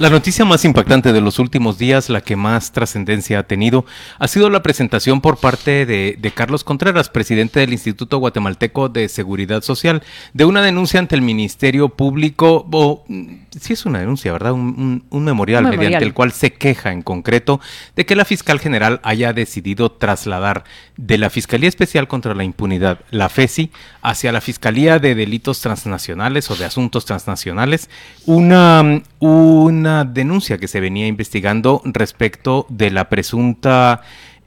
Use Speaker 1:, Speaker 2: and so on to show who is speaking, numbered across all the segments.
Speaker 1: La noticia más impactante de los últimos días, la que más trascendencia ha tenido, ha sido la presentación por parte de, Carlos Contreras, presidente del Instituto Guatemalteco de Seguridad Social, de una denuncia ante el Ministerio Público, o mm, sí es una denuncia, ¿verdad? Un, memorial, mediante el cual se queja en concreto de que la fiscal general haya decidido trasladar de la Fiscalía Especial contra la Impunidad, la FESI, hacia la Fiscalía de Delitos Transnacionales o de Asuntos Transnacionales, una, una denuncia que se venía investigando respecto de la presunta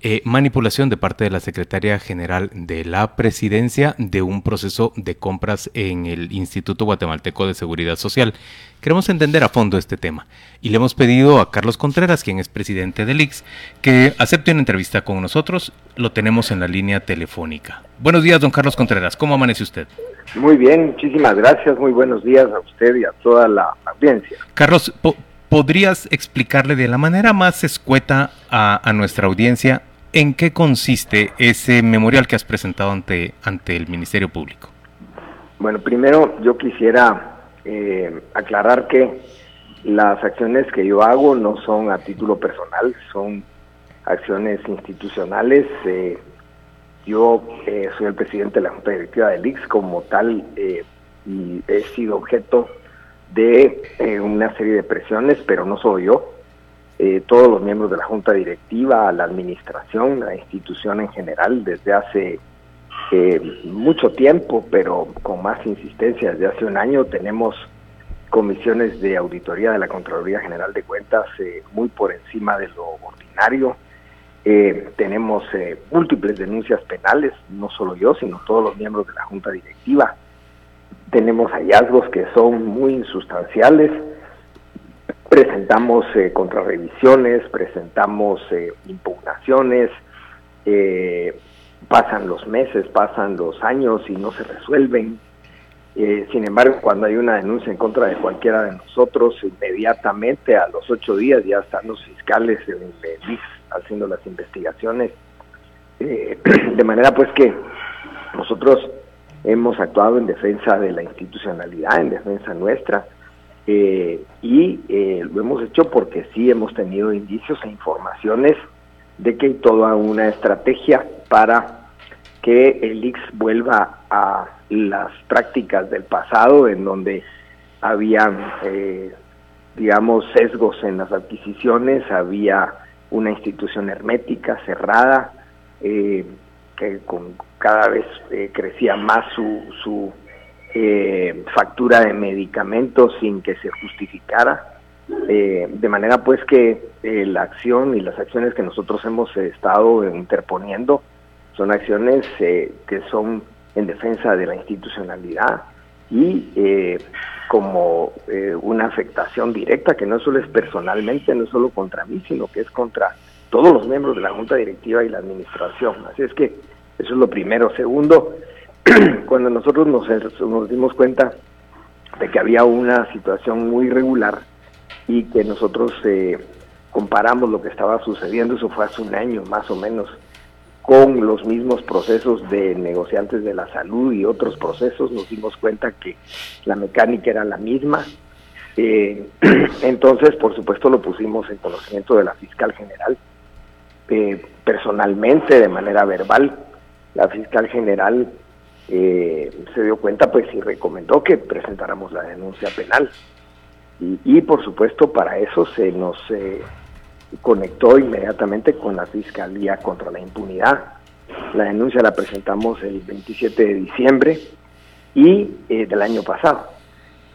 Speaker 1: eh, manipulación de parte de la Secretaria General de la Presidencia de un proceso de compras en el Instituto Guatemalteco de Seguridad Social. Queremos entender a fondo este tema y le hemos pedido a Carlos Contreras, quien es presidente del IX, que acepte una entrevista con nosotros. Lo tenemos en la línea telefónica. Buenos días, don Carlos Contreras. ¿Cómo amanece usted?
Speaker 2: Muy bien, muchísimas gracias. Muy buenos días a usted y a toda la audiencia.
Speaker 1: Carlos, ¿podrías explicarle de la manera más escueta a, nuestra audiencia en qué consiste ese memorial que has presentado ante, ante el Ministerio Público?
Speaker 2: Bueno, primero yo quisiera eh, aclarar que las acciones que yo hago no son a título personal, son acciones institucionales. Eh, yo eh, soy el presidente de la Junta Directiva del IX, como tal, y he sido objeto de eh, una serie de presiones, pero no soy yo, eh, todos los miembros de la Junta Directiva, la Administración, la institución en general, desde hace eh, mucho tiempo, pero con más insistencia, desde hace un año tenemos comisiones de auditoría de la Contraloría General de Cuentas muy por encima de lo ordinario. tenemos múltiples denuncias penales, no solo yo, sino todos los miembros de la Junta Directiva tenemos hallazgos que son muy insustanciales, presentamos eh, contrarrevisiones, presentamos eh, impugnaciones, eh, pasan los meses, pasan los años y no se resuelven. sin embargo, cuando hay una denuncia en contra de cualquiera de nosotros, inmediatamente a los ocho días ya están los fiscales en el haciendo las investigaciones. de manera pues que nosotros hemos actuado en defensa de la institucionalidad, en defensa nuestra, eh, y eh, lo hemos hecho porque sí hemos tenido indicios e informaciones de que hay toda una estrategia para que el IX vuelva a las prácticas del pasado en donde había, eh, digamos, sesgos en las adquisiciones, había una institución hermética, cerrada, que con cada vez eh, crecía más su, su eh, factura de medicamentos sin que se justificara. Eh, de manera pues que la acción y las acciones que nosotros hemos estado interponiendo son acciones que son en defensa de la institucionalidad y como una afectación directa que no solo es personalmente, no solo contra mí, sino que es contra todos los miembros de la Junta Directiva y la Administración. Así es que eso es lo primero. Segundo, cuando nosotros nos, nos dimos cuenta de que había una situación muy irregular y que nosotros eh, comparamos lo que estaba sucediendo, eso fue hace un año más o menos, con los mismos procesos de negociantes de la salud y otros procesos, nos dimos cuenta que la mecánica era la misma. Eh, entonces, por supuesto, lo pusimos en conocimiento de la fiscal general, eh, personalmente, de manera verbal, la fiscal general eh, se dio cuenta pues y recomendó que presentáramos la denuncia penal. Y, por supuesto para eso se nos eh, conectó inmediatamente con la Fiscalía contra la Impunidad. La denuncia la presentamos el 27 de diciembre y eh, del año pasado.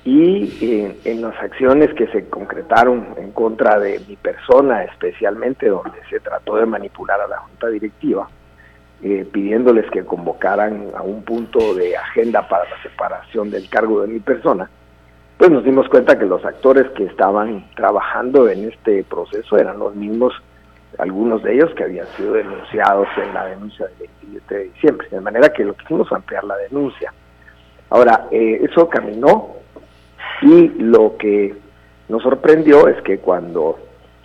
Speaker 2: Y en las acciones que se concretaron en contra de mi persona, especialmente donde se trató de manipular a la Junta Directiva, eh, pidiéndoles que convocaran a un punto de agenda para la separación del cargo de mi persona, pues nos dimos cuenta que los actores que estaban trabajando en este proceso eran los mismos, algunos de ellos que habían sido denunciados en la denuncia del 27 de diciembre, de manera que lo quisimos ampliar la denuncia. Ahora, eh, eso caminó y lo que nos sorprendió es que cuando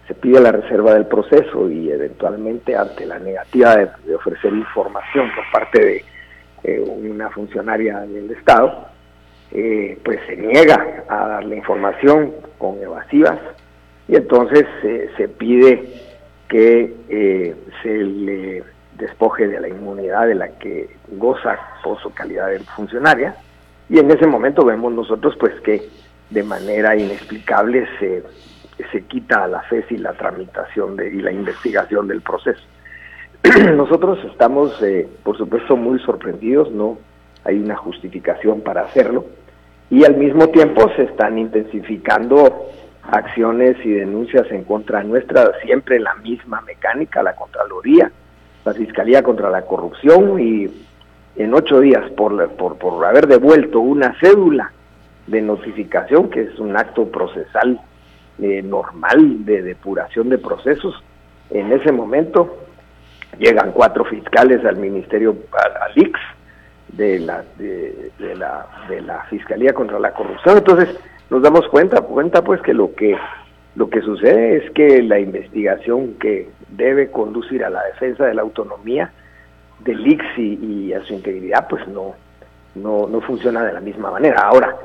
Speaker 2: se pide la reserva del proceso y eventualmente ante la negativa de, ofrecer información por parte de eh, una funcionaria del Estado, eh, pues se niega a darle información con evasivas y entonces se pide que eh, se le despoje de la inmunidad de la que goza por su calidad de funcionaria. Y en ese momento vemos nosotros pues que de manera inexplicable se se quita a la FES y la tramitación de, y la investigación del proceso. Nosotros estamos, eh, por supuesto, muy sorprendidos, no hay una justificación para hacerlo, y al mismo tiempo se están intensificando acciones y denuncias en contra nuestra, siempre la misma mecánica, la Contraloría, la Fiscalía contra la Corrupción, y en ocho días por, por, por haber devuelto una cédula de notificación, que es un acto procesal eh, normal de depuración de procesos. En ese momento llegan cuatro fiscales al Ministerio, al, IX, de la, de, la, de la Fiscalía contra la Corrupción. Entonces nos damos cuenta, cuenta pues que lo que lo que sucede es que la investigación que debe conducir a la defensa de la autonomía del IX y, a su integridad, pues no, no, no funciona de la misma manera. Ahora,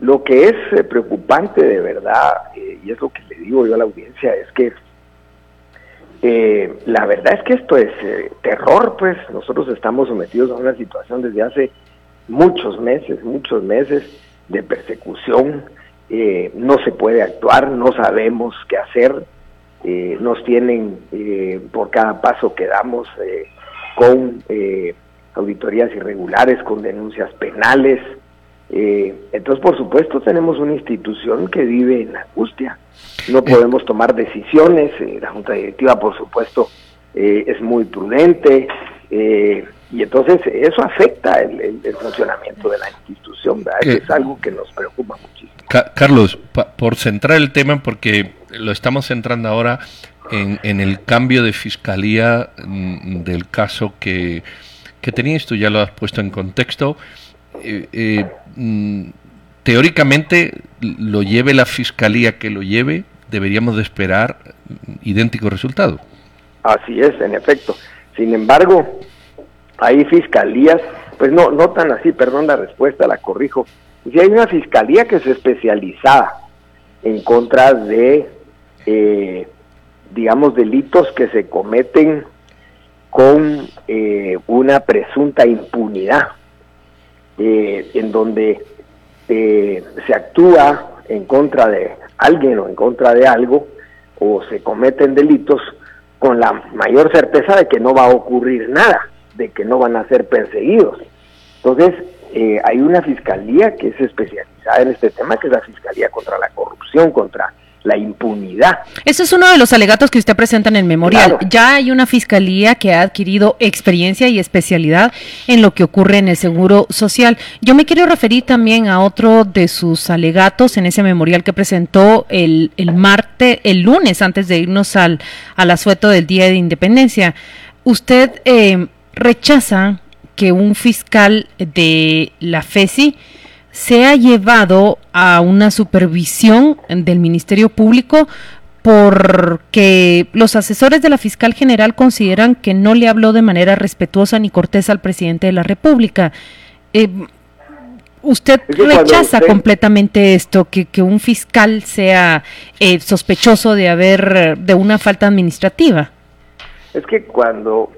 Speaker 2: lo que es eh, preocupante de verdad, eh, y es lo que le digo yo a la audiencia, es que eh, la verdad es que esto es terror, pues. Nosotros estamos sometidos a una situación desde hace muchos meses, muchos meses de persecución, no se puede actuar, no sabemos qué hacer, nos tienen por cada paso que damos con auditorías irregulares, con denuncias penales, eh, entonces, por supuesto, tenemos una institución que vive en angustia. No podemos tomar decisiones. Eh, la Junta Directiva, por supuesto, eh, es muy prudente. y entonces eso afecta el, funcionamiento de la institución. Es algo que nos preocupa muchísimo.
Speaker 3: Carlos, por centrar el tema, porque lo estamos centrando ahora en, en el cambio de fiscalía mm, del caso que, que tenías, tú ya lo has puesto en contexto. Eh, eh, mm, teóricamente lo lleve la fiscalía que lo lleve, deberíamos de esperar idéntico resultado.
Speaker 2: Así es, en efecto. Sin embargo, hay fiscalías, pues no, no tan así, perdón la respuesta, la corrijo. Si hay una fiscalía que es especializada en contra de, eh, digamos, delitos que se cometen con una presunta impunidad eh, en donde eh, se actúa en contra de alguien o en contra de algo o se cometen delitos con la mayor certeza de que no va a ocurrir nada, de que no van a ser perseguidos. Entonces, eh, hay una fiscalía que es especializada en este tema, que es la Fiscalía contra la Corrupción, contra la impunidad.
Speaker 4: Ese es uno de los alegatos que usted presenta en el memorial. Ya hay una fiscalía que ha adquirido experiencia y especialidad en lo que ocurre en el seguro social. Yo me quiero referir también a otro de sus alegatos en ese memorial que presentó el, el martes, el lunes, antes de irnos al, al asueto del Día de Independencia. Usted eh, rechaza que un fiscal de la FESI se ha llevado a una supervisión del Ministerio Público porque los asesores de la fiscal general consideran que no le habló de manera respetuosa ni cortés al presidente de la República. Eh, ¿Usted rechaza completamente esto, que, un fiscal sea eh, sospechoso de haber, de una falta administrativa?
Speaker 2: Es que cuando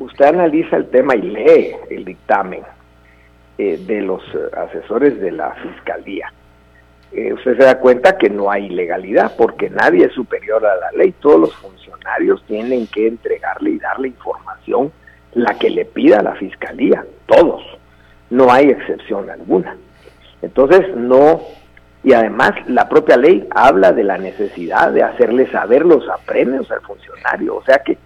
Speaker 2: usted analiza el tema y lee el dictamen, eh, de los eh, asesores de la fiscalía. Eh, usted se da cuenta que no hay ilegalidad porque nadie es superior a la ley. Todos los funcionarios tienen que entregarle y darle información la que le pida la fiscalía, todos. No hay excepción alguna. Entonces, no, y además la propia ley habla de la necesidad de hacerle saber los apremios al funcionario. O sea que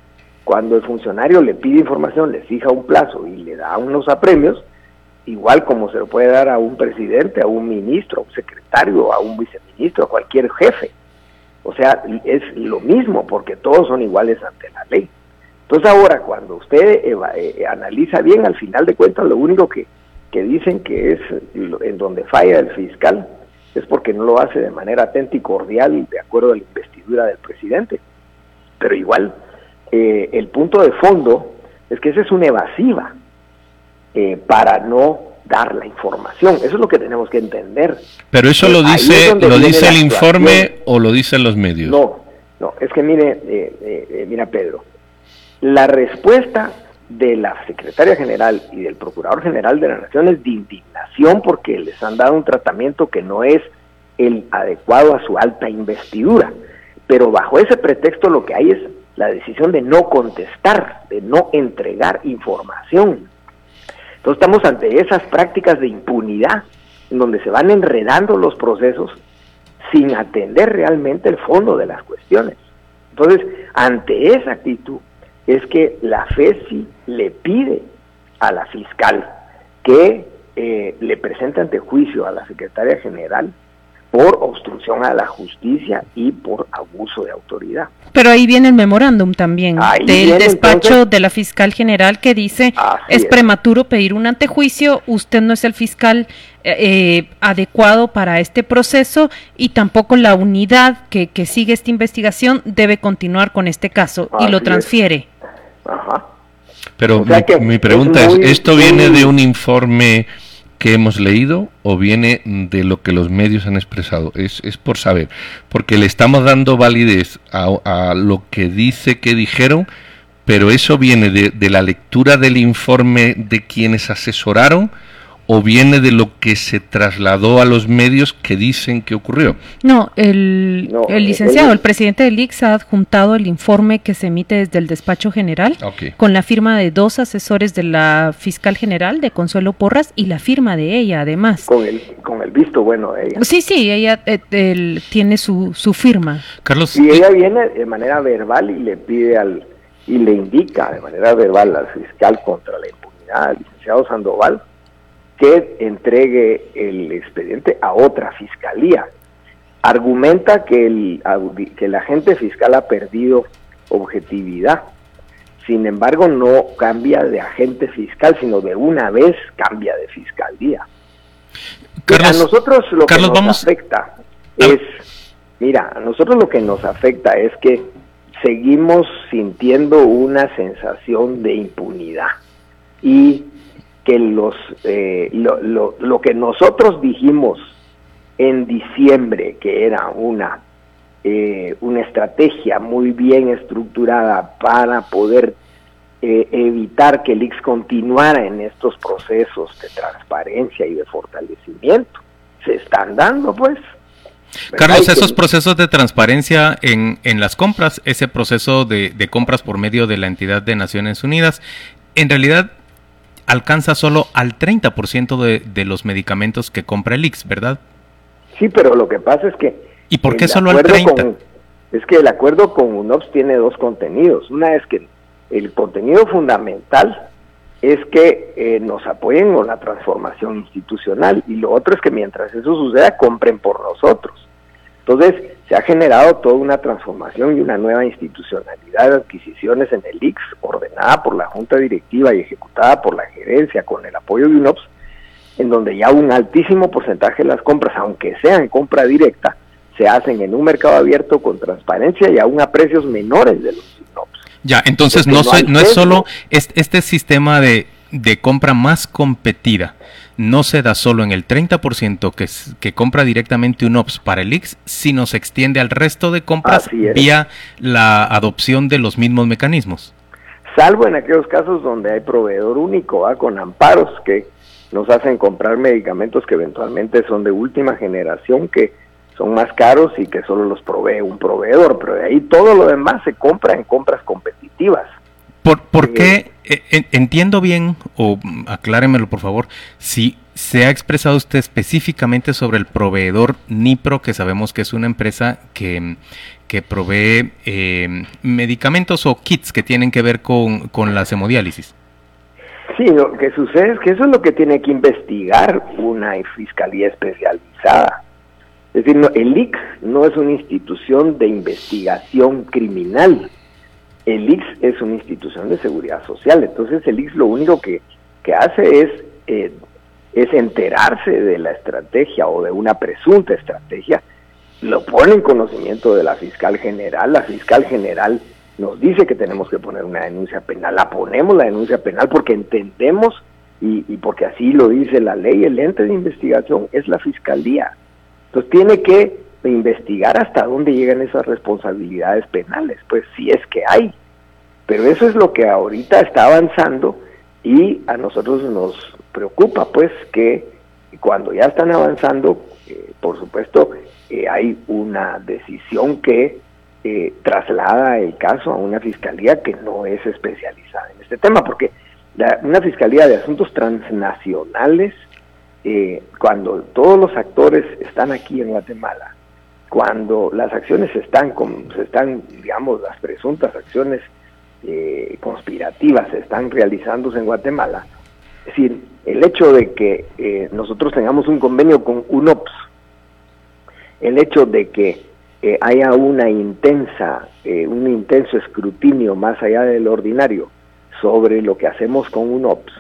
Speaker 2: cuando el funcionario le pide información, le fija un plazo y le da unos apremios, igual como se lo puede dar a un presidente, a un ministro, a un secretario, a un viceministro, a cualquier jefe. O sea, es lo mismo porque todos son iguales ante la ley. Entonces ahora cuando usted eh, analiza bien, al final de cuentas lo único que, que dicen que es en donde falla el fiscal es porque no lo hace de manera atenta y cordial de acuerdo al investigador investidura del presidente. Pero igual, eh, el punto de fondo es que esa es una evasiva eh, para no dar la información. Eso es lo que tenemos que entender.
Speaker 3: Pero eso lo dice, lo dice el informe o lo dicen los medios.
Speaker 2: No, no, es que mire, eh, mira Pedro, la respuesta de la secretaria general y del procurador general de la Nación es de indignación porque les han dado un tratamiento que no es el adecuado a su alta investidura. Pero bajo ese pretexto lo que hay es la decisión de no contestar, de no entregar información. Entonces estamos ante esas prácticas de impunidad en donde se van enredando los procesos sin atender realmente el fondo de las cuestiones. Entonces, ante esa actitud es que la FESI le pide a la fiscal que eh, le presente ante juicio a la secretaria general por obstrucción a la justicia y por abuso de autoridad.
Speaker 4: Pero ahí viene el memorándum también del despacho de la fiscal general que dice es, prematuro pedir un antejuicio, usted no es el fiscal eh, eh, adecuado para este proceso y tampoco la unidad que, que sigue esta investigación debe continuar con este caso y lo transfiere.
Speaker 3: Ajá. Pero mi, pregunta es, ¿esto viene de un informe que hemos leído o viene de lo que los medios han expresado? Es, es por saber, porque le estamos dando validez a, lo que dice que dijeron, pero eso viene de, de la lectura del informe de quienes asesoraron o viene de lo que se trasladó a los medios que dicen que ocurrió?
Speaker 4: No, el, el licenciado, el, presidente del IX ha adjuntado el informe que se emite desde el despacho general con la firma de dos asesores de la fiscal general, de Consuelo Porras, y la firma de ella además.
Speaker 2: Con el, con el visto bueno de ella.
Speaker 4: Sí, sí, ella eh, tiene su, su firma.
Speaker 2: Carlos. Y ella viene de manera verbal y le pide al y le indica de manera verbal al fiscal contra la impunidad, al licenciado Sandoval, que entregue el expediente a otra fiscalía. Argumenta que el, que el agente fiscal ha perdido objetividad. Sin embargo, no cambia de agente fiscal, sino de una vez cambia de fiscalía. a nosotros lo que nos afecta es, mira, a nosotros lo que nos afecta es que seguimos sintiendo una sensación de impunidad y que los eh, lo, lo, lo, que nosotros dijimos en diciembre que era una eh, una estrategia muy bien estructurada para poder eh, evitar que el IX continuara en estos procesos de transparencia y de fortalecimiento se están dando pues.
Speaker 1: Carlos, esos procesos de transparencia en, en las compras, ese proceso de, de compras por medio de la entidad de Naciones Unidas, en realidad alcanza solo al 30% de, de los medicamentos que compra el IX, ¿verdad?
Speaker 2: Sí, pero lo que pasa es que...
Speaker 1: ¿Y por qué solo al 30%?
Speaker 2: es que el acuerdo con UNOPS tiene dos contenidos. Una es que el contenido fundamental es que eh, nos apoyen con la transformación institucional y lo otro es que mientras eso suceda compren por nosotros. Entonces, se ha generado toda una transformación y una nueva institucionalidad de adquisiciones en el IX, ordenada por la Junta Directiva y ejecutada por la gerencia con el apoyo de UNOPS, en donde ya un altísimo porcentaje de las compras, aunque sean compra directa, se hacen en un mercado abierto con transparencia y aún a precios menores de los UNOPS.
Speaker 1: Ya, entonces no, no, es solo este, este sistema de, de compra más competida no se da solo en el 30% que, que compra directamente un OPS para el IX, sino se extiende al resto de compras vía la adopción de los mismos mecanismos.
Speaker 2: Salvo en aquellos casos donde hay proveedor único, con amparos que nos hacen comprar medicamentos que eventualmente son de última generación, que son más caros y que solo los provee un proveedor, pero de ahí todo lo demás se compra en compras competitivas.
Speaker 1: ¿Por, por qué? Eh, entiendo bien, o acláremelo por favor, si se ha expresado usted específicamente sobre el proveedor Nipro, que sabemos que es una empresa que, que provee eh, medicamentos o kits que tienen que ver con, con la hemodiálisis.
Speaker 2: Sí, lo que sucede es que eso es lo que tiene que investigar una fiscalía especializada. Es decir, no, el IX no es una institución de investigación criminal, el IX es una institución de seguridad social, entonces el IX lo único que, hace es, eh, es enterarse de la estrategia o de una presunta estrategia. Lo pone en conocimiento de la fiscal general, la fiscal general nos dice que tenemos que poner una denuncia penal, la ponemos la denuncia penal porque entendemos y, y porque así lo dice la ley, el ente de investigación es la fiscalía. Entonces tiene que investigar hasta dónde llegan esas responsabilidades penales, pues si es que hay. Pero eso es lo que ahorita está avanzando y a nosotros nos preocupa pues que cuando ya están avanzando, eh, por supuesto, eh, hay una decisión que eh, traslada el caso a una fiscalía que no es especializada en este tema, porque una fiscalía de asuntos transnacionales, cuando todos los actores están aquí en Guatemala, cuando las acciones están, se están, digamos, las presuntas acciones eh, conspirativas están realizándose en Guatemala, es el hecho de que eh, nosotros tengamos un convenio con UNOPS, el hecho de que eh, haya una intensa, un intenso escrutinio más allá del ordinario sobre lo que hacemos con UNOPS,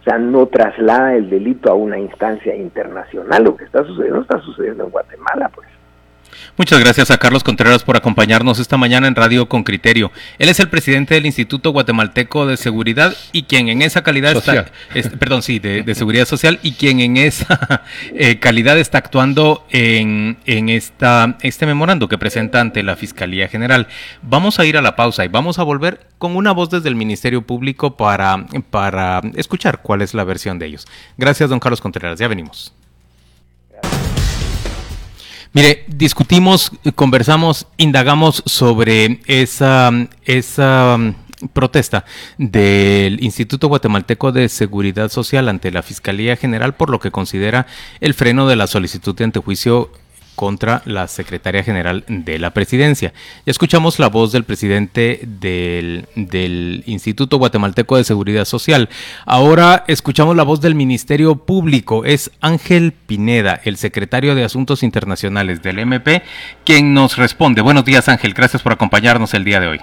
Speaker 2: o sea, no traslada el delito a una instancia internacional. Lo que está sucediendo está sucediendo en Guatemala, pues.
Speaker 1: Muchas gracias a Carlos Contreras por acompañarnos esta mañana en Radio con Criterio. Él es el presidente del Instituto Guatemalteco de Seguridad y quien en esa calidad está, perdón, sí, de, seguridad social y quien en esa eh, calidad está actuando en, en esta, este memorando que presenta ante la Fiscalía General. Vamos a ir a la pausa y vamos a volver con una voz desde el Ministerio Público para, para escuchar cuál es la versión de ellos. Gracias, don Carlos Contreras. Ya venimos. Mire, discutimos, conversamos, indagamos sobre esa, esa mm, protesta del Instituto Guatemalteco de Seguridad Social ante la Fiscalía General por lo que considera el freno de la solicitud de antejuicio contra la secretaria general de la presidencia. Ya escuchamos la voz del presidente del, del, Instituto Guatemalteco de Seguridad Social. Ahora escuchamos la voz del Ministerio Público. Es Ángel Pineda, el secretario de Asuntos Internacionales del MP, quien nos responde. Buenos días Ángel, gracias por acompañarnos el día de hoy.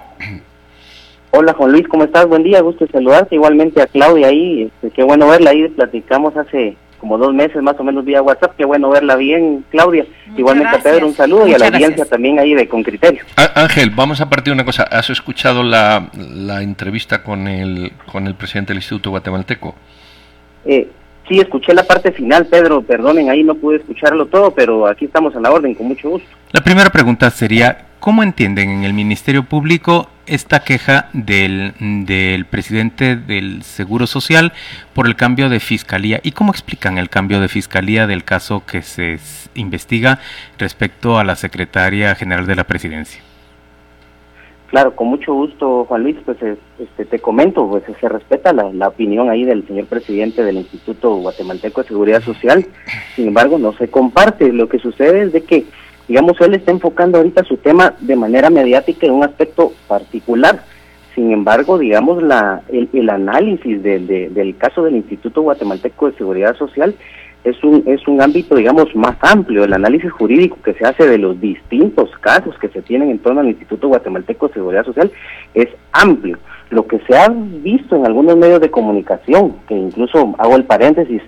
Speaker 5: Hola Juan Luis, ¿cómo estás? Buen día, gusto saludarte. Igualmente a Claudia ahí, este, qué bueno verla ahí, platicamos hace como dos meses más o menos vía WhatsApp. Qué bueno verla bien, Claudia. Igualmente a Pedro, un saludo y a la audiencia también ahí de Con Criterio.
Speaker 3: Ángel, vamos a partir de una cosa. ¿Has escuchado la, la entrevista con el, con el presidente del Instituto Guatemalteco?
Speaker 5: Eh, sí, escuché la parte final, Pedro. Perdonen, ahí no pude escucharlo todo, pero aquí estamos a la orden, con mucho gusto.
Speaker 1: La primera pregunta sería, ¿cómo entienden en el Ministerio Público esta queja del, del, presidente del Seguro Social por el cambio de fiscalía. ¿Y cómo explican el cambio de fiscalía del caso que se investiga respecto a la secretaria general de la presidencia?
Speaker 5: Claro, con mucho gusto, Juan Luis, pues eh, este, te comento, pues se respeta la, la, opinión ahí del señor presidente del Instituto Guatemalteco de Seguridad Social, sin embargo no se comparte. Lo que sucede es de que digamos, él está enfocando ahorita su tema de manera mediática en un aspecto particular. Sin embargo, digamos, la, el, análisis del caso del Instituto Guatemalteco de Seguridad Social es un, es un ámbito, digamos, más amplio. El análisis jurídico que se hace de los distintos casos que se tienen en torno al Instituto Guatemalteco de Seguridad Social es amplio. Lo que se ha visto en algunos medios de comunicación, que incluso hago el paréntesis,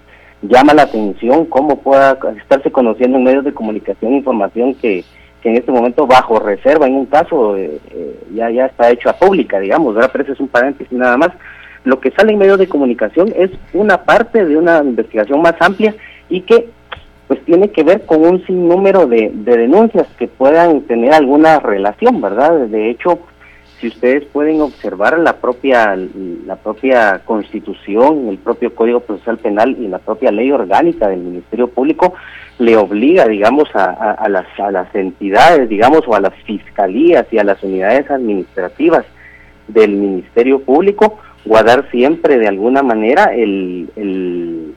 Speaker 5: llama la atención cómo pueda estarse conociendo en medios de comunicación información que, en este momento bajo reserva en un caso eh, eh, ya ya está hecho a pública, digamos, ¿verdad? pero es un paréntesis nada más. Lo que sale en medios de comunicación es una parte de una investigación más amplia y que pues tiene que ver con un sinnúmero de, de denuncias que puedan tener alguna relación, ¿verdad? De hecho, si ustedes pueden observar la propia la propia constitución, el propio Código Procesal Penal y la propia ley orgánica del Ministerio Público le obliga, digamos, a, las, a las entidades, digamos, o a las fiscalías y a las unidades administrativas del Ministerio Público guardar siempre de alguna manera el, el,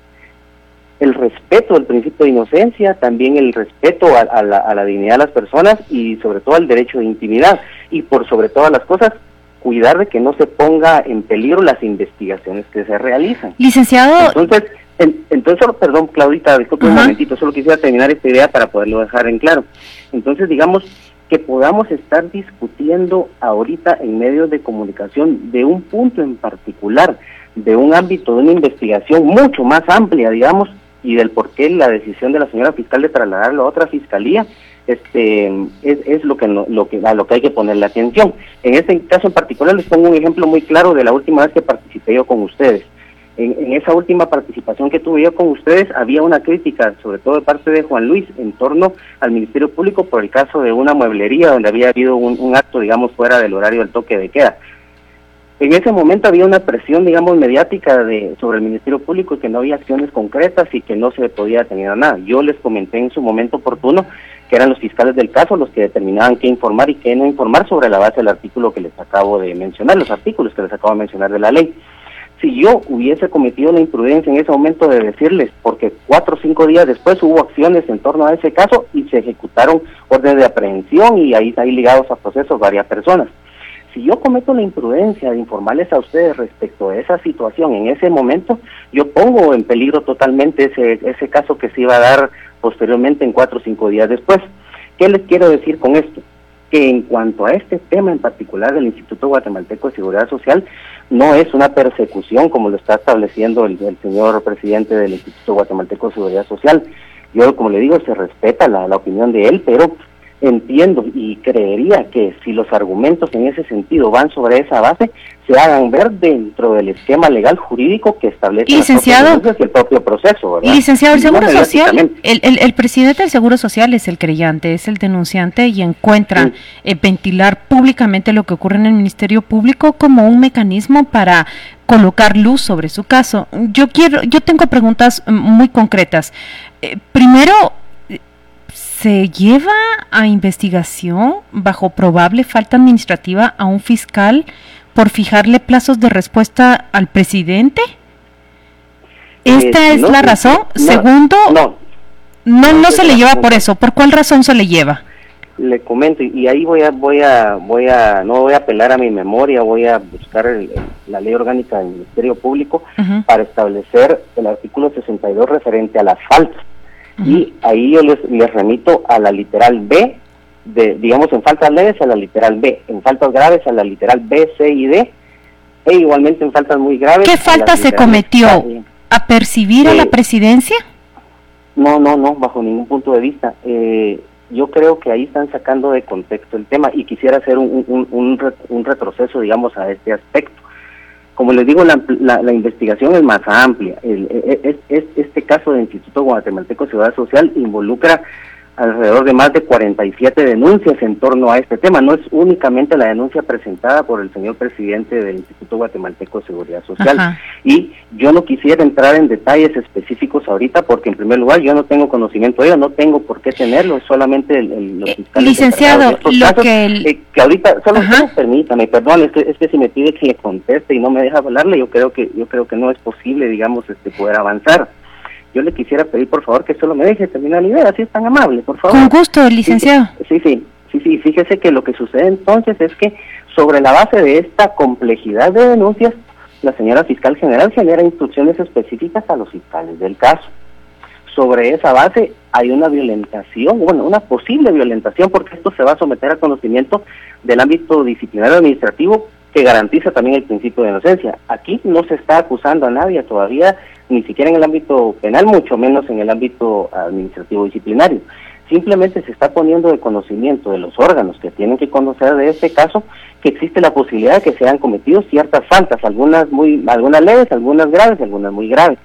Speaker 5: el respeto al principio de inocencia, también el respeto a, la, a la dignidad de las personas y sobre todo al derecho de intimidad y por sobre todas las cosas cuidar de que no se ponga en peligro las investigaciones que se realizan.
Speaker 4: Licenciado.
Speaker 5: Entonces, entonces perdón, Claudita, disculpe un momentito, solo quisiera terminar esta idea para poderlo dejar en claro. Entonces, digamos que podamos estar discutiendo ahorita en medios de comunicación de un punto en particular, de un ámbito de una investigación mucho más amplia, digamos, y del por qué la decisión de la señora fiscal de trasladarlo a otra fiscalía, este es, es lo que lo que a lo que hay que ponerle atención. En este caso en particular les pongo un ejemplo muy claro de la última vez que participé yo con ustedes. En, esa última participación que tuve yo con ustedes había una crítica, sobre todo de parte de Juan Luis, en torno al Ministerio Público por el caso de una mueblería donde había habido un, acto, digamos, fuera del horario del toque de queda. En ese momento había una presión, digamos, mediática de, sobre el Ministerio Público y que no había acciones concretas y que no se podía tener nada. Yo les comenté en su momento oportuno que eran los fiscales del caso los que determinaban qué informar y qué no informar sobre la base del artículo que les acabo de mencionar, los artículos que les acabo de mencionar de la ley si yo hubiese cometido la imprudencia en ese momento de decirles, porque cuatro o cinco días después hubo acciones en torno a ese caso y se ejecutaron órdenes de aprehensión y ahí ahí ligados a procesos varias personas. Si yo cometo la imprudencia de informarles a ustedes respecto a esa situación en ese momento, yo pongo en peligro totalmente ese, ese caso que se iba a dar posteriormente en cuatro o cinco días después. ¿Qué les quiero decir con esto? que en cuanto a este tema en particular del Instituto Guatemalteco de Seguridad Social, no es una persecución como lo está estableciendo el, señor presidente del Instituto Guatemalteco de Seguridad Social. Yo, como le digo, se respeta la, la opinión de él, pero entiendo y creería que si los argumentos en ese sentido van sobre esa base, se hagan ver dentro del esquema legal jurídico que establece
Speaker 4: licenciado,
Speaker 5: el propio proceso.
Speaker 4: Licenciado, el Seguro Social, el, el, presidente del Seguro Social es el creyente, es el denunciante y encuentra eh, ventilar públicamente lo que ocurre en el Ministerio Público como un mecanismo para colocar luz sobre su caso. Yo quiero, yo tengo preguntas mm, muy concretas. Eh, primero, ¿Se lleva a investigación bajo probable falta administrativa a un fiscal por fijarle plazos de respuesta al presidente? ¿Esta eh, es la razón? Segundo, no, no, no se le lleva por eso. ¿Por cuál razón se le lleva?
Speaker 5: Le comento y ahí voy a voy a voy a no voy a apelar a mi memoria, voy a buscar la ley orgánica del Ministerio Público para establecer el artículo 62 referente a las faltas y ahí yo les, les remito a la literal B, de, digamos en faltas leves a la literal B, en faltas graves a la literal B, C y D, e igualmente en faltas muy graves.
Speaker 4: ¿Qué falta se cometió? ¿A percibir a la presidencia?
Speaker 5: No, no, no, bajo ningún punto de vista. Eh, yo creo que ahí están sacando de contexto el tema y quisiera hacer un, un, un retroceso, digamos, a este aspecto. Como les digo, la, investigación es más amplia. El, e, e, es, este caso del Instituto Guatemalteco de Ciudad Social involucra alrededor de más de 47 denuncias en torno a este tema. No es únicamente la denuncia presentada por el señor presidente del Instituto Guatemalteco de Seguridad Social. Y yo no quisiera entrar en detalles específicos ahorita porque en primer lugar yo no tengo conocimiento de ello, no tengo por qué tenerlo, solamente el,
Speaker 4: los eh, Licenciado, lo que,
Speaker 5: eh, que ahorita, solo, permítame, perdón, es que, es que si me pide que le conteste y no me deja hablarle, yo creo que yo creo que no es posible, digamos, este poder avanzar yo le quisiera pedir por favor que solo me deje terminar la idea, si es tan amable, por favor.
Speaker 4: Con gusto, licenciado.
Speaker 5: Sí, sí, sí, sí, fíjese que lo que sucede entonces es que sobre la base de esta complejidad de denuncias, la señora fiscal general genera instrucciones específicas a los fiscales del caso. Sobre esa base hay una violentación, bueno, una posible violentación, porque esto se va a someter a conocimiento del ámbito disciplinario administrativo que garantiza también el principio de inocencia. Aquí no se está acusando a nadie todavía, ni siquiera en el ámbito penal, mucho menos en el ámbito administrativo disciplinario. Simplemente se está poniendo de conocimiento de los órganos que tienen que conocer de este caso que existe la posibilidad de que se hayan cometido ciertas faltas, algunas muy, algunas leves, algunas graves, algunas muy graves.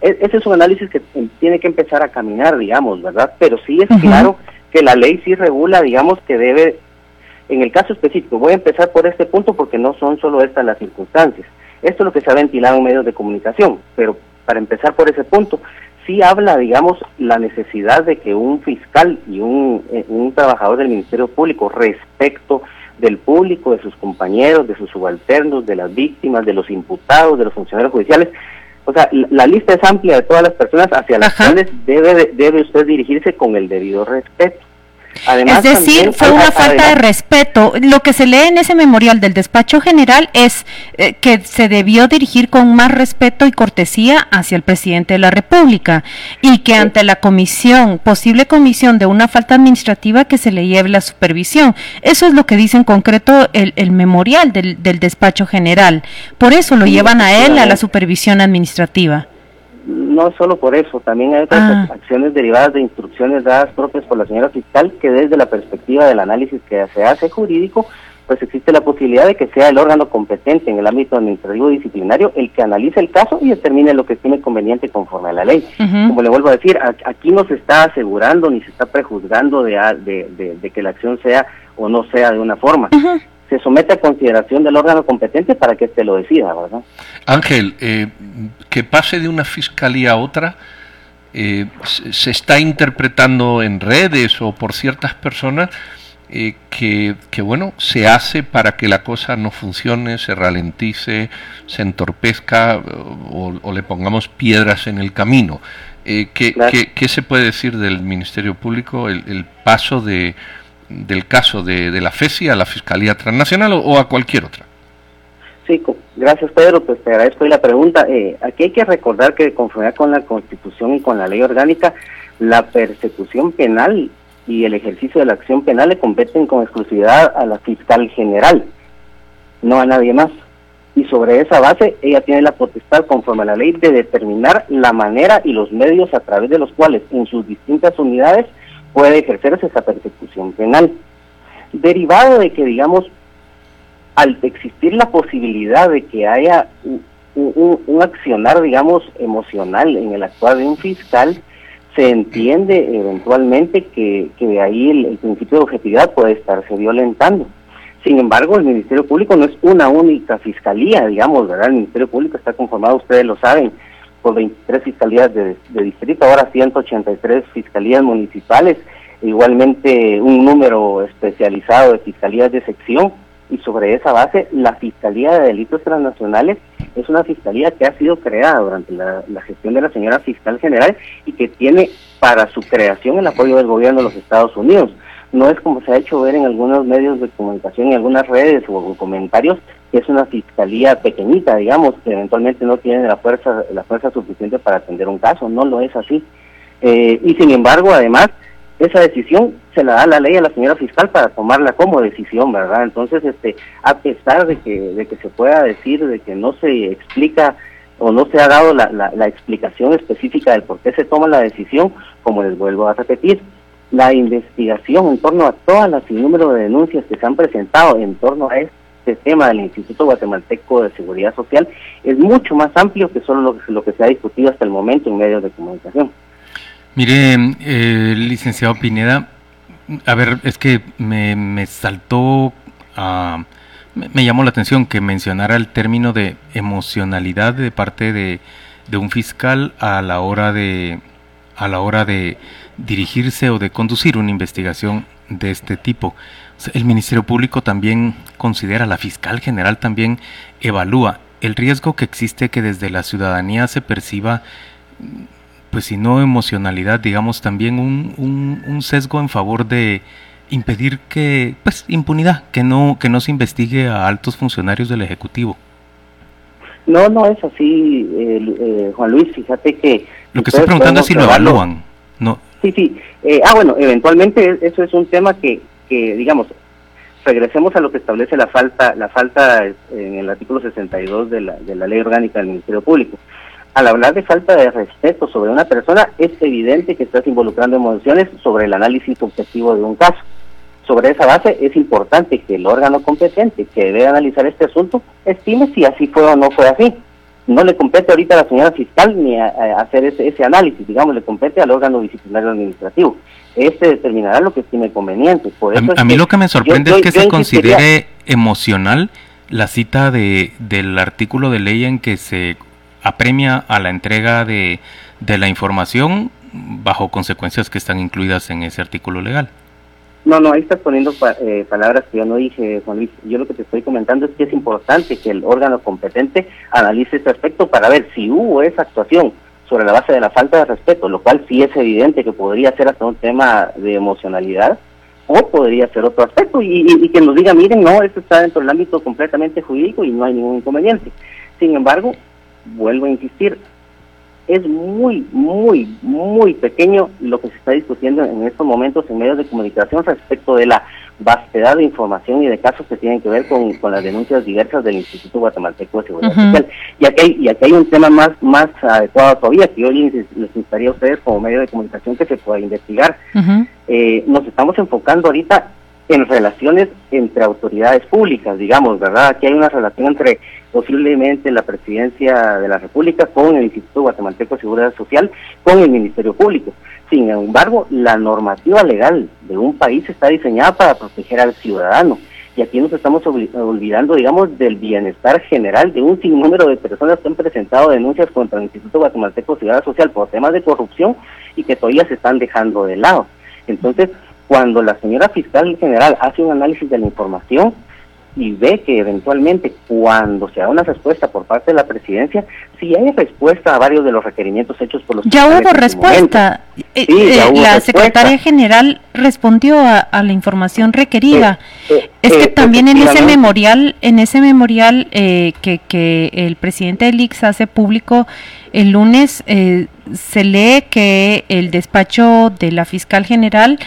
Speaker 5: E, ese es un análisis que tiene que empezar a caminar, digamos, ¿verdad? Pero sí es claro que la ley sí regula, digamos, que debe en el caso específico, voy a empezar por este punto porque no son solo estas las circunstancias. Esto es lo que se ha ventilado en medios de comunicación, pero para empezar por ese punto, sí habla, digamos, la necesidad de que un fiscal y un, eh, un trabajador del Ministerio Público respecto del público, de sus compañeros, de sus subalternos, de las víctimas, de los imputados, de los funcionarios judiciales, o sea, la, lista es amplia de todas las personas hacia las cuales debe, debe usted dirigirse con el debido respeto
Speaker 4: es decir, fue una falta de respeto. Lo que se lee en ese memorial del despacho general es eh, que se debió dirigir con más respeto y cortesía hacia el presidente de la República y que ante la comisión, posible comisión de una falta administrativa, que se le lleve la supervisión. Eso es lo que dice en concreto el, memorial del, del despacho general. Por eso lo llevan a él a la supervisión administrativa.
Speaker 5: No es solo por eso, también hay otras ah. acciones derivadas de instrucciones dadas propias por la señora fiscal que desde la perspectiva del análisis que se hace jurídico, pues existe la posibilidad de que sea el órgano competente en el ámbito administrativo disciplinario el que analice el caso y determine lo que estime conveniente conforme a la ley. Como le vuelvo a decir, aquí no se está asegurando ni se está prejuzgando de, de, que la acción sea o no sea de una forma. Se somete a consideración del órgano competente para que éste lo decida, ¿verdad?
Speaker 3: Ángel, eh, que pase de una fiscalía a otra, eh, se está interpretando en redes o por ciertas personas eh, que, bueno, se hace para que la cosa no funcione, se ralentice, se entorpezca o, le pongamos piedras en el camino. ¿qué, se puede decir del Ministerio Público, el, paso de, del caso de, de, la FESI a la Fiscalía Transnacional o, a cualquier otra?
Speaker 5: Sí, gracias Pedro, pues te agradezco la pregunta. Eh, aquí hay que recordar que conforme con la Constitución y con la ley orgánica, la persecución penal y el ejercicio de la acción penal le competen con exclusividad a la fiscal general, no a nadie más. Y sobre esa base, ella tiene la potestad, conforme a la ley, de determinar la manera y los medios a través de los cuales en sus distintas unidades puede ejercerse esa persecución penal. Derivado de que, digamos, al existir la posibilidad de que haya un, accionar, digamos, emocional en el actuar de un fiscal, se entiende eventualmente que, que de ahí el, principio de objetividad puede estarse violentando. Sin embargo, el Ministerio Público no es una única fiscalía, digamos, ¿verdad? El Ministerio Público está conformado, ustedes lo saben, por 23 fiscalías de, distrito, ahora 183 fiscalías municipales, igualmente un número especializado de fiscalías de sección, y sobre esa base la Fiscalía de Delitos Transnacionales es una fiscalía que ha sido creada durante la, gestión de la señora fiscal general y que tiene para su creación el apoyo del gobierno de los Estados Unidos. No es como se ha hecho ver en algunos medios de comunicación y algunas redes o comentarios que es una fiscalía pequeñita, digamos, que eventualmente no tiene la fuerza la fuerza suficiente para atender un caso. No lo es así. Eh, y sin embargo, además, esa decisión se la da la ley a la señora fiscal para tomarla como decisión, ¿verdad? Entonces, este, a pesar de que, de que se pueda decir de que no se explica o no se ha dado la, la, explicación específica del por qué se toma la decisión, como les vuelvo a repetir, la investigación en torno a todas las sin número de denuncias que se han presentado en torno a este tema del Instituto Guatemalteco de Seguridad Social es mucho más amplio que solo lo, lo que se ha discutido hasta el momento en medios de comunicación.
Speaker 1: Mire, eh, licenciado Pineda, a ver, es que me, saltó, ah, me, llamó la atención que mencionara el término de emocionalidad de parte de, un fiscal a la hora de a la hora de dirigirse o de conducir una investigación de este tipo. El Ministerio Público también considera, la fiscal general también evalúa el riesgo que existe que desde la ciudadanía se perciba pues si no emocionalidad, digamos también un, un, sesgo en favor de impedir que, pues impunidad, que no, que no se investigue a altos funcionarios del Ejecutivo.
Speaker 5: No, no es así, eh, Juan Luis, fíjate que...
Speaker 1: Lo que estoy preguntando es si lo evalúan, ¿no?
Speaker 5: Sí, sí. Eh, ah, bueno, eventualmente eso es un tema que, que, digamos, regresemos a lo que establece la falta, la falta en el artículo 62 de la, de la Ley Orgánica del Ministerio Público al hablar de falta de respeto sobre una persona, es evidente que estás involucrando emociones sobre el análisis objetivo de un caso. Sobre esa base es importante que el órgano competente que debe analizar este asunto estime si así fue o no fue así. No le compete ahorita a la señora fiscal ni a, hacer ese, análisis, digamos, le compete al órgano disciplinario administrativo. Este determinará lo que estime conveniente.
Speaker 1: Por a, mí lo que me sorprende es que se considere emocional la cita de, del artículo de ley en que se apremia a la entrega de, de la información bajo consecuencias que están incluidas en ese artículo legal.
Speaker 5: No, no, ahí estás poniendo eh, palabras que yo no dije, Juan Luis. Yo lo que te estoy comentando es que es importante que el órgano competente analice este aspecto para ver si hubo esa actuación sobre la base de la falta de respeto, lo cual sí es evidente que podría ser hasta un tema de emocionalidad o podría ser otro aspecto y, y que nos diga, miren, no, esto está dentro del ámbito completamente jurídico y no hay ningún inconveniente. Sin embargo, vuelvo a insistir, es muy, muy, muy pequeño lo que se está discutiendo en estos momentos en medios de comunicación respecto de la vastedad de información y de casos que tienen que ver con, las denuncias diversas del Instituto Guatemalteco de Seguridad Social. Y aquí, hay, y aquí hay un tema más, más adecuado todavía, que yo les, les gustaría a ustedes como medio de comunicación que se pueda investigar. Eh, nos estamos enfocando ahorita en relaciones entre autoridades públicas, digamos, ¿verdad? Aquí hay una relación entre posiblemente la presidencia de la República con el Instituto Guatemalteco de Seguridad Social, con el Ministerio Público. Sin embargo, la normativa legal de un país está diseñada para proteger al ciudadano. Y aquí nos estamos olvidando, digamos, del bienestar general de un sinnúmero de personas que han presentado denuncias contra el Instituto Guatemalteco de Seguridad Social por temas de corrupción y que todavía se están dejando de lado. Entonces, cuando la señora fiscal general hace un análisis de la información y ve que eventualmente cuando se da una respuesta por parte de la presidencia, si hay respuesta a varios de los requerimientos hechos por los...
Speaker 4: Ya hubo respuesta. Eh, eh, la secretaria general respondió a, la información requerida. Eh, es que también en ese memorial, en ese memorial que, que el presidente del IX hace público el lunes, se lee que el despacho de la fiscal general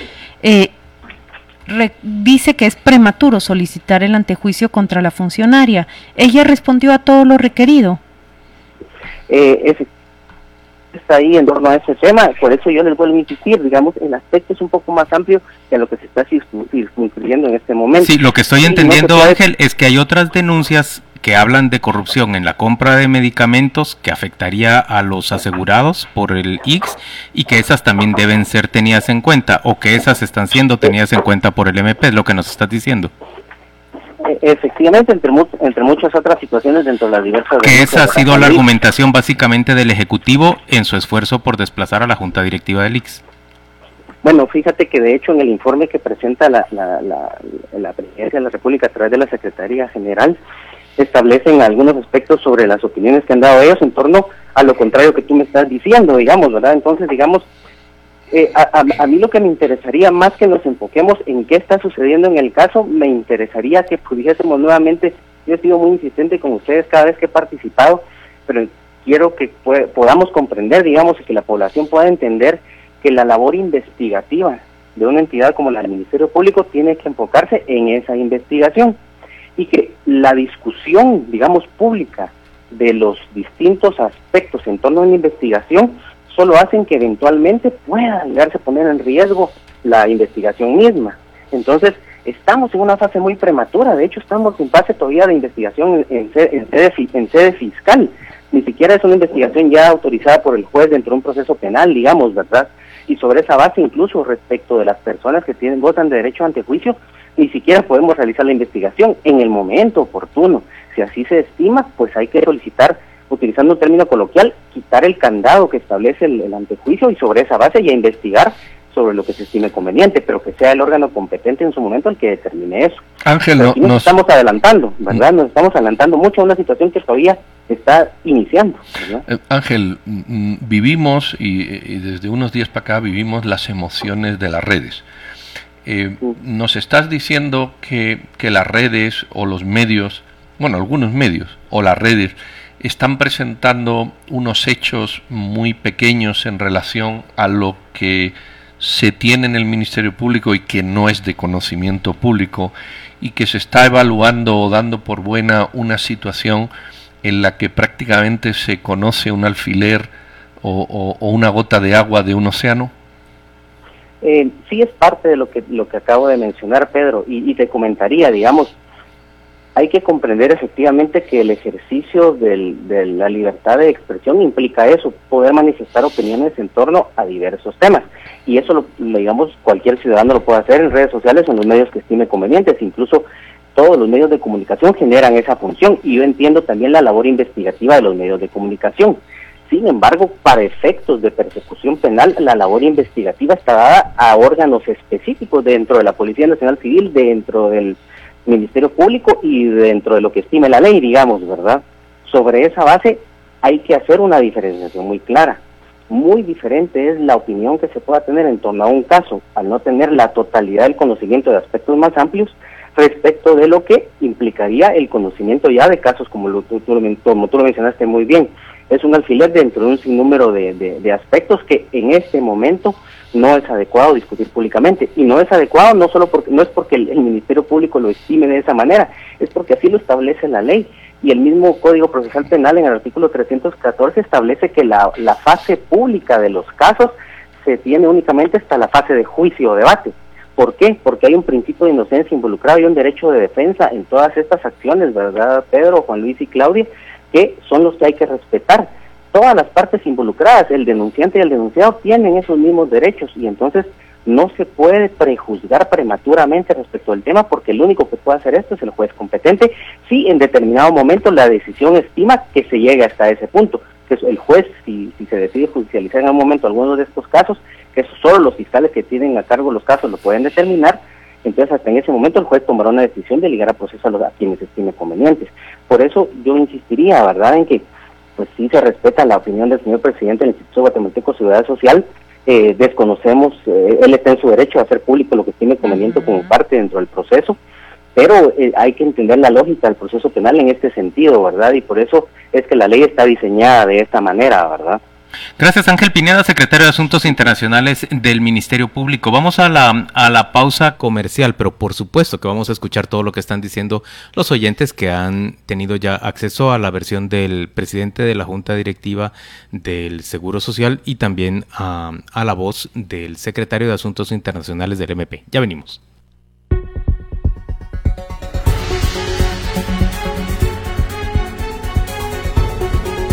Speaker 4: eh, dice que es prematuro solicitar el antejuicio contra la funcionaria. Ella respondió a todo lo requerido.
Speaker 5: Eh, está ahí en torno a ese tema, por eso yo les vuelvo a insistir, digamos, el aspecto es un poco más amplio que lo que se está circunscribiendo en este momento.
Speaker 1: Sí, lo que estoy entendiendo, Ángel, es que hay otras denuncias que hablan de corrupción en la compra de medicamentos que afectaría a los asegurados por el X y que esas también deben ser tenidas en cuenta o que esas están siendo tenidas en cuenta por el MP, es lo que nos estás diciendo.
Speaker 5: E, efectivamente, entre, entre muchas otras situaciones dentro de las diversas...
Speaker 1: Que esa ha sido la argumentación básicamente del Ejecutivo en su esfuerzo por desplazar a la Junta Directiva del IX.
Speaker 5: Bueno, fíjate que de hecho en el informe que presenta la, la, la, la Presidencia de la República a través de la Secretaría General, establecen algunos aspectos sobre las opiniones que han dado ellos en torno a lo contrario que tú me estás diciendo, digamos, ¿verdad? Entonces, digamos, eh, a, a, mí lo que me interesaría, más que nos enfoquemos en qué está sucediendo en el caso, me interesaría que pudiésemos nuevamente, yo he sido muy insistente con ustedes cada vez que he participado, pero quiero que podamos comprender, digamos, y que la población pueda entender que la labor investigativa de una entidad como la del Ministerio Público tiene que enfocarse en esa investigación y que la discusión, digamos, pública de los distintos aspectos en torno a la investigación solo hacen que eventualmente pueda llegarse a poner en riesgo la investigación misma. Entonces, estamos en una fase muy prematura, de hecho estamos en fase todavía de investigación en, sede, en sede fiscal, ni siquiera es una investigación ya autorizada por el juez dentro de un proceso penal, digamos, ¿verdad? Y sobre esa base, incluso respecto de las personas que tienen gozan de derecho ante juicio, ni siquiera podemos realizar la investigación en el momento oportuno. Si así se estima, pues hay que solicitar, utilizando un término coloquial, quitar el candado que establece el, antejuicio y sobre esa base ya investigar sobre lo que se estime conveniente, pero que sea el órgano competente en su momento el que determine eso.
Speaker 1: Ángel, no,
Speaker 5: nos, estamos adelantando, ¿verdad? Nos estamos adelantando mucho a una situación que todavía está iniciando.
Speaker 3: Eh, Ángel, mm, mm, vivimos y, desde unos días para acá vivimos las emociones de las redes. Eh, nos estás diciendo que, que, las redes o los medios, bueno, algunos medios o las redes están presentando unos hechos muy pequeños en relación a lo que se tiene en el Ministerio Público y que no es de conocimiento público y que se está evaluando o dando por buena una situación en la que prácticamente se conoce un alfiler o una gota de agua de un océano?
Speaker 5: Eh, sí es parte de lo que, lo que acabo de mencionar, Pedro, y, te comentaría, digamos, hay que comprender efectivamente que el ejercicio de la libertad de expresión implica eso, poder manifestar opiniones en torno a diversos temas. Y eso, lo, digamos, cualquier ciudadano lo puede hacer en redes sociales o en los medios que estime convenientes. Incluso todos los medios de comunicación generan esa función. Y yo entiendo también la labor investigativa de los medios de comunicación. Sin embargo, para efectos de persecución penal, la labor investigativa está dada a órganos específicos dentro de la Policía Nacional Civil, dentro del Ministerio Público y dentro de lo que estime la ley, digamos, ¿verdad? Sobre esa base hay que hacer una diferenciación muy clara. Muy diferente es la opinión que se pueda tener en torno a un caso, al no tener la totalidad del conocimiento de aspectos más amplios, respecto de lo que implicaría el conocimiento ya de casos como, lo, como tú lo mencionaste muy bien es un alfiler dentro de un sinnúmero de, de, aspectos que en este momento no es adecuado discutir públicamente. Y no es adecuado no solo porque no es porque el, Ministerio Público lo estime de esa manera, es porque así lo establece la ley. Y el mismo Código Procesal Penal en el artículo 314 establece que la, la fase pública de los casos se tiene únicamente hasta la fase de juicio o debate. ¿Por qué? Porque hay un principio de inocencia involucrado y un derecho de defensa en todas estas acciones, ¿verdad, Pedro, Juan Luis y Claudia? Que son los que hay que respetar todas las partes involucradas, el denunciante y el denunciado, tienen esos mismos derechos y entonces no se puede prejuzgar prematuramente respecto al tema porque el único que puede hacer esto es el juez competente si en determinado momento la decisión estima que se llegue hasta ese punto. Que el juez, si, si se decide judicializar en algún momento algunos de estos casos, que solo los fiscales que tienen a cargo los casos lo pueden determinar, entonces hasta en ese momento el juez tomará una decisión de ligar a proceso a, los, a quienes estime convenientes. Por eso yo insistiría, ¿verdad?, en que pues sí se respeta la opinión del señor presidente del Instituto Guatemalteco de Seguridad Social. Eh, desconocemos, eh, él está en su derecho a hacer público lo que tiene conveniente como parte dentro del proceso, pero eh, hay que entender la lógica del proceso penal en este sentido, ¿verdad? Y por eso es que la ley está diseñada de esta manera, ¿verdad?
Speaker 1: Gracias Ángel Pineda, secretario de Asuntos Internacionales del Ministerio Público. Vamos a la, a la pausa comercial, pero por supuesto que vamos a escuchar todo lo que están diciendo los oyentes que han tenido ya acceso a la versión del presidente de la Junta Directiva del Seguro Social y también a, a la voz del secretario de Asuntos Internacionales del MP. Ya venimos.